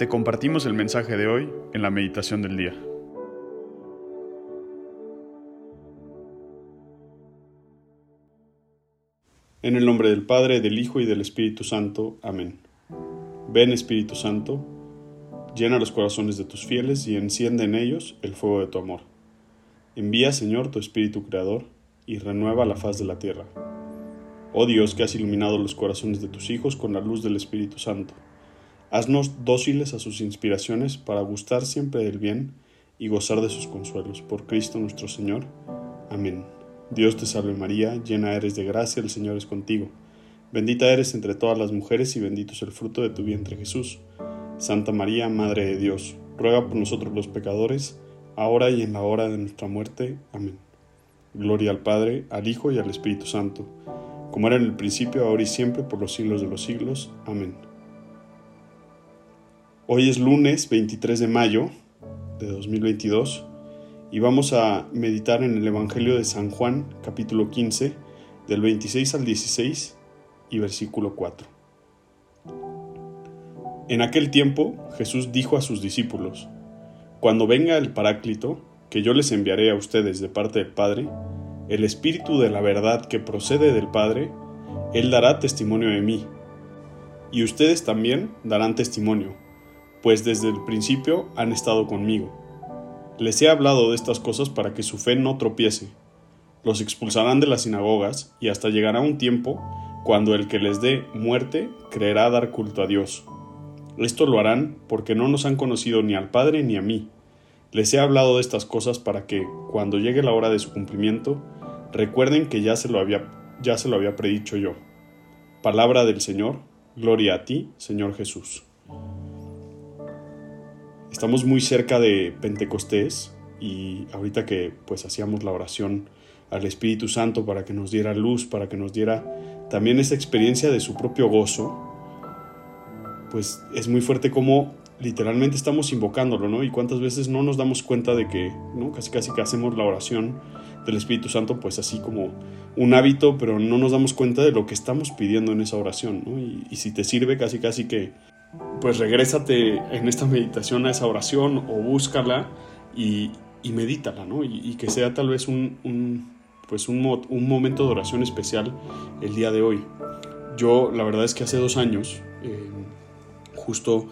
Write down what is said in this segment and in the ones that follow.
Te compartimos el mensaje de hoy en la meditación del día. En el nombre del Padre, del Hijo y del Espíritu Santo. Amén. Ven Espíritu Santo, llena los corazones de tus fieles y enciende en ellos el fuego de tu amor. Envía, Señor, tu Espíritu Creador y renueva la faz de la tierra. Oh Dios, que has iluminado los corazones de tus hijos con la luz del Espíritu Santo. Haznos dóciles a sus inspiraciones para gustar siempre del bien y gozar de sus consuelos. Por Cristo nuestro Señor. Amén. Dios te salve María, llena eres de gracia, el Señor es contigo. Bendita eres entre todas las mujeres y bendito es el fruto de tu vientre Jesús. Santa María, Madre de Dios, ruega por nosotros los pecadores, ahora y en la hora de nuestra muerte. Amén. Gloria al Padre, al Hijo y al Espíritu Santo, como era en el principio, ahora y siempre, por los siglos de los siglos. Amén. Hoy es lunes 23 de mayo de 2022 y vamos a meditar en el Evangelio de San Juan, capítulo 15, del 26 al 16 y versículo 4. En aquel tiempo Jesús dijo a sus discípulos, Cuando venga el Paráclito, que yo les enviaré a ustedes de parte del Padre, el Espíritu de la verdad que procede del Padre, Él dará testimonio de mí. Y ustedes también darán testimonio, pues desde el principio han estado conmigo. Les he hablado de estas cosas para que su fe no tropiece. Los expulsarán de las sinagogas y hasta llegará un tiempo cuando el que les dé muerte creerá dar culto a Dios. Esto lo harán porque no nos han conocido ni al Padre ni a mí. Les he hablado de estas cosas para que, cuando llegue la hora de su cumplimiento, recuerden que ya se lo había, ya se lo había predicho yo. Palabra del Señor, gloria a ti, Señor Jesús. Estamos muy cerca de Pentecostés y ahorita que pues hacíamos la oración al Espíritu Santo para que nos diera luz, para que nos diera también esa experiencia de su propio gozo, pues es muy fuerte como literalmente estamos invocándolo, ¿no? Y cuántas veces no nos damos cuenta de que, ¿no? Casi casi que hacemos la oración del Espíritu Santo, pues así como un hábito, pero no nos damos cuenta de lo que estamos pidiendo en esa oración, ¿no? Y, y si te sirve, casi casi que pues regrésate en esta meditación a esa oración o búscala y, medítala, ¿no? Y, que sea tal vez un, pues un, momento de oración especial el día de hoy. Yo, la verdad es que hace dos años, eh, justo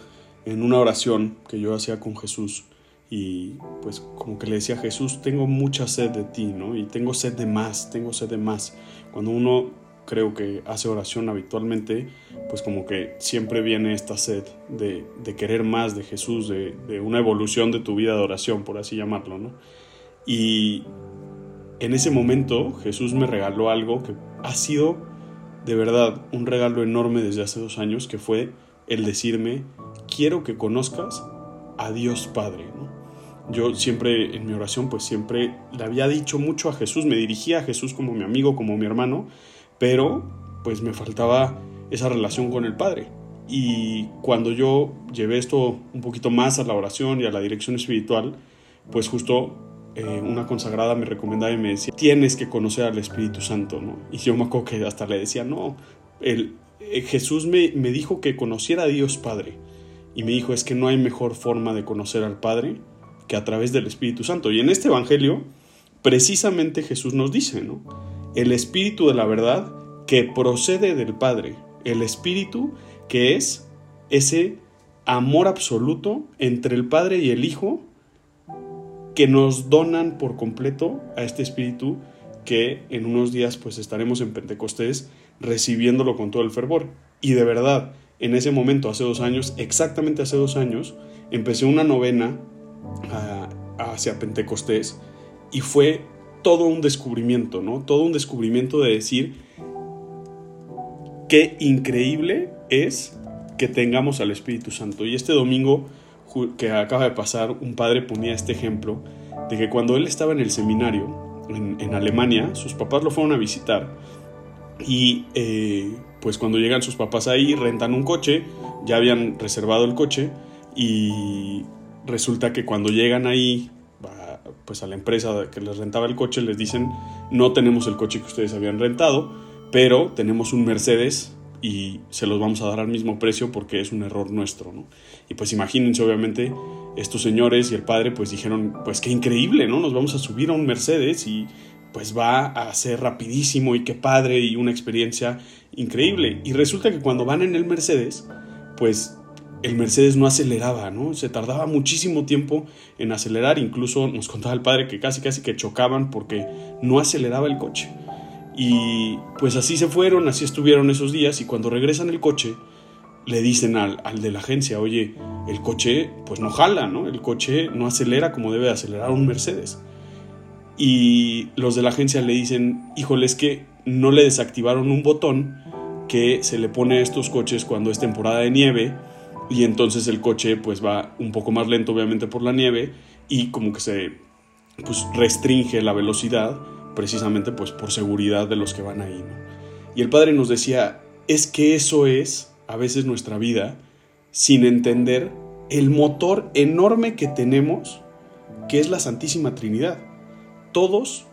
en una oración que yo hacía con Jesús, y pues como que le decía Jesús, tengo mucha sed de ti, ¿no? Y tengo sed de más, tengo sed de más. Cuando uno creo que hace oración habitualmente, pues como que siempre viene esta sed de, querer más de Jesús, de, una evolución de tu vida de oración, por así llamarlo, ¿no? Y en ese momento Jesús me regaló algo que ha sido de verdad un regalo enorme desde hace dos años, que fue el decirme, quiero que conozcas a Dios Padre. Yo siempre en mi oración pues siempre le había dicho mucho a Jesús, me dirigía a Jesús como mi amigo, como mi hermano, pero pues me faltaba esa relación con el Padre. Y cuando yo llevé esto un poquito más a la oración y a la dirección espiritual, pues justo eh, una consagrada me recomendaba y me decía, tienes que conocer al Espíritu Santo, ¿no? Y yo me acuerdo que hasta le decía, no, el, eh, Jesús me, me dijo que conociera a Dios Padre. Y me dijo, es que no hay mejor forma de conocer al Padre que a través del Espíritu Santo. Y en este Evangelio, precisamente Jesús nos dice, ¿no? El Espíritu de la verdad que procede del Padre, el Espíritu que es ese amor absoluto entre el Padre y el Hijo que nos donan por completo a este Espíritu que en unos días pues estaremos en Pentecostés recibiéndolo con todo el fervor. Y de verdad, en ese momento, hace dos años, exactamente hace dos años, empecé una novena ah, hacia Pentecostés y fue todo un descubrimiento, ¿no? Todo un descubrimiento de decir qué increíble es que tengamos al Espíritu Santo. Y este domingo que acaba de pasar, un padre ponía este ejemplo de que cuando él estaba en el seminario en, Alemania, sus papás lo fueron a visitar y eh, pues cuando llegan sus papás ahí, rentan un coche, ya habían reservado el coche y resulta que cuando llegan ahí pues a la empresa que les rentaba el coche les dicen no tenemos el coche que ustedes habían rentado, pero tenemos un Mercedes y se los vamos a dar al mismo precio porque es un error nuestro, ¿no? Y pues imagínense, obviamente, estos señores y el padre pues dijeron, pues qué increíble, ¿no? Nos vamos a subir a un Mercedes y pues va a ser rapidísimo y qué padre y una experiencia increíble. Y resulta que cuando van en el Mercedes, pues el Mercedes no aceleraba, ¿no? Se tardaba muchísimo tiempo en acelerar, incluso nos contaba el padre que casi casi que chocaban porque no aceleraba el coche. Y pues así se fueron, así estuvieron esos días y cuando regresan el coche le dicen al, al de la agencia, oye, el coche pues no jala, ¿no? El coche no acelera como debe acelerar un Mercedes. Y los de la agencia le dicen, híjole, es que no le desactivaron un botón que se le pone a estos coches cuando es temporada de nieve y entonces el coche pues va un poco más lento obviamente por la nieve y como que se pues restringe la velocidad precisamente pues por seguridad de los que van ahí. Y el padre nos decía, es que eso es a veces nuestra vida sin entender el motor enorme que tenemos, que es la Santísima Trinidad. Todos,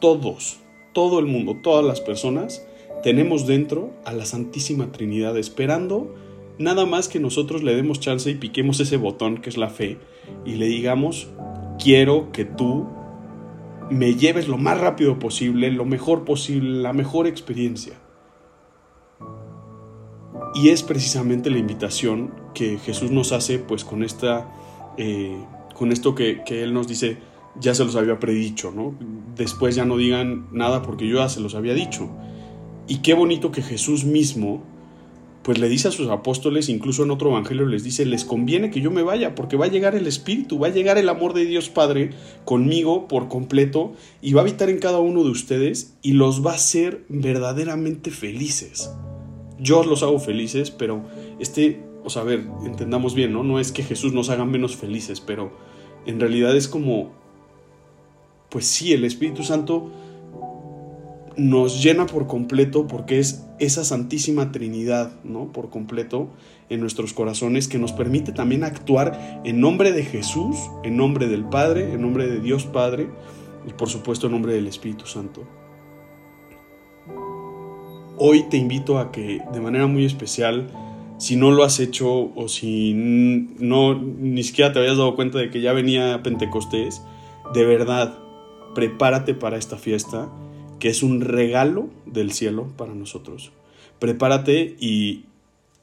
todos, todo el mundo, todas las personas, tenemos dentro a la Santísima Trinidad esperando nada más que nosotros le demos chance y piquemos ese botón que es la fe y le digamos, quiero que tú me lleves lo más rápido posible, lo mejor posible, la mejor experiencia. Y es precisamente la invitación que Jesús nos hace, pues con esta, eh, con esto que, Él nos dice, ya se los había predicho, ¿no? Después ya no digan nada porque yo ya se los había dicho. Y qué bonito que Jesús mismo pues le dice a sus apóstoles, incluso en otro evangelio les dice, les conviene que yo me vaya, porque va a llegar el Espíritu, va a llegar el amor de Dios Padre conmigo por completo y va a habitar en cada uno de ustedes y los va a hacer verdaderamente felices. Yo los hago felices, pero este, o sea, a ver, entendamos bien, ¿no? No es que Jesús nos haga menos felices, pero en realidad es como, pues sí, el Espíritu Santo nos llena por completo porque es esa Santísima Trinidad, ¿no? Por completo en nuestros corazones que nos permite también actuar en nombre de Jesús, en nombre del Padre, en nombre de Dios Padre y por supuesto en nombre del Espíritu Santo. Hoy te invito a que de manera muy especial, si no lo has hecho o si no ni siquiera te habías dado cuenta de que ya venía Pentecostés, de verdad, prepárate para esta fiesta que es un regalo del cielo para nosotros. Prepárate y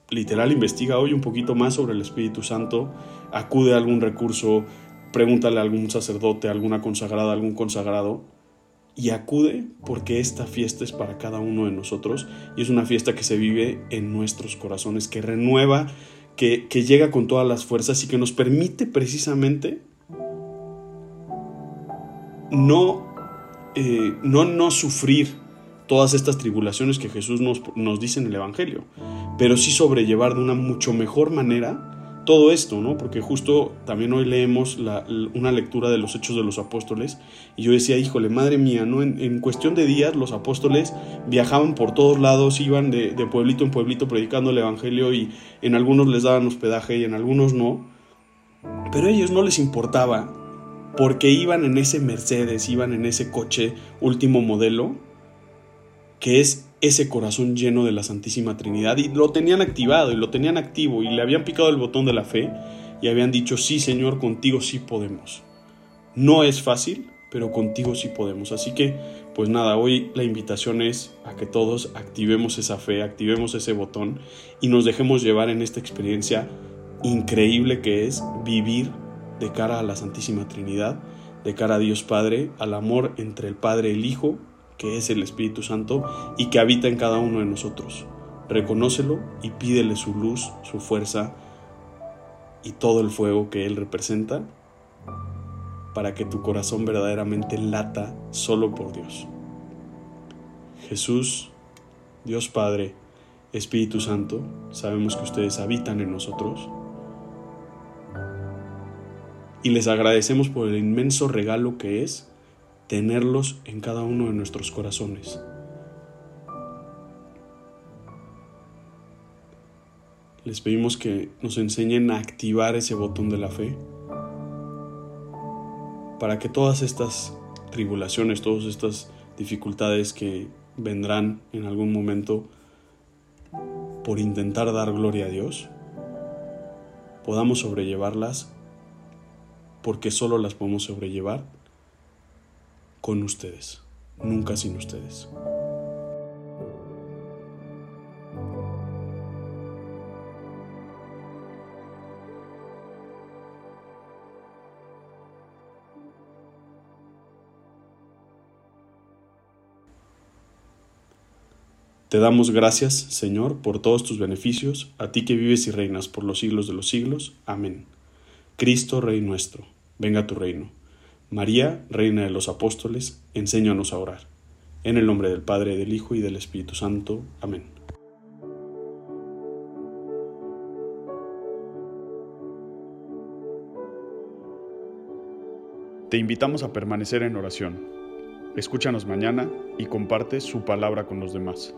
literal investiga hoy un poquito más sobre el Espíritu Santo, acude a algún recurso, pregúntale a algún sacerdote, a alguna consagrada, algún consagrado, y acude porque esta fiesta es para cada uno de nosotros y es una fiesta que se vive en nuestros corazones, que renueva, que, que llega con todas las fuerzas y que nos permite precisamente no eh, no no sufrir todas estas tribulaciones que Jesús nos, nos, dice en el Evangelio, pero sí sobrellevar de una mucho mejor manera todo esto, ¿no? Porque justo también hoy leemos una lectura de los Hechos de los Apóstoles y yo decía, híjole, madre mía, ¿no? En, cuestión de días los apóstoles viajaban por todos lados, iban de, de pueblito en pueblito predicando el Evangelio y en algunos les daban hospedaje y en algunos no, pero a ellos no les importaba porque iban en ese Mercedes, iban en ese coche último modelo, que es ese corazón lleno de la Santísima Trinidad, y lo tenían activado, y lo tenían activo, y le habían picado el botón de la fe, y habían dicho, sí Señor, contigo sí podemos. No es fácil, pero contigo sí podemos. Así que, pues nada, hoy la invitación es a que todos activemos esa fe, activemos ese botón, y nos dejemos llevar en esta experiencia increíble que es vivir de cara a la Santísima Trinidad, de cara a Dios Padre, al amor entre el Padre y el Hijo, que es el Espíritu Santo y que habita en cada uno de nosotros. Reconócelo y pídele su luz, su fuerza y todo el fuego que Él representa para que tu corazón verdaderamente lata solo por Dios. Jesús, Dios Padre, Espíritu Santo, sabemos que ustedes habitan en nosotros y les agradecemos por el inmenso regalo que es tenerlos en cada uno de nuestros corazones. Les pedimos que nos enseñen a activar ese botón de la fe para que todas estas tribulaciones, todas estas dificultades que vendrán en algún momento, por intentar dar gloria a Dios, podamos sobrellevarlas porque solo las podemos sobrellevar con ustedes, nunca sin ustedes. Te damos gracias, Señor, por todos tus beneficios, a ti que vives y reinas por los siglos de los siglos. Amén. Cristo, Rey nuestro, venga tu reino. María, Reina de los Apóstoles, enséñanos a orar. En el nombre del Padre, del Hijo y del Espíritu Santo. Amén. Te invitamos a permanecer en oración. Escúchanos mañana y comparte su palabra con los demás.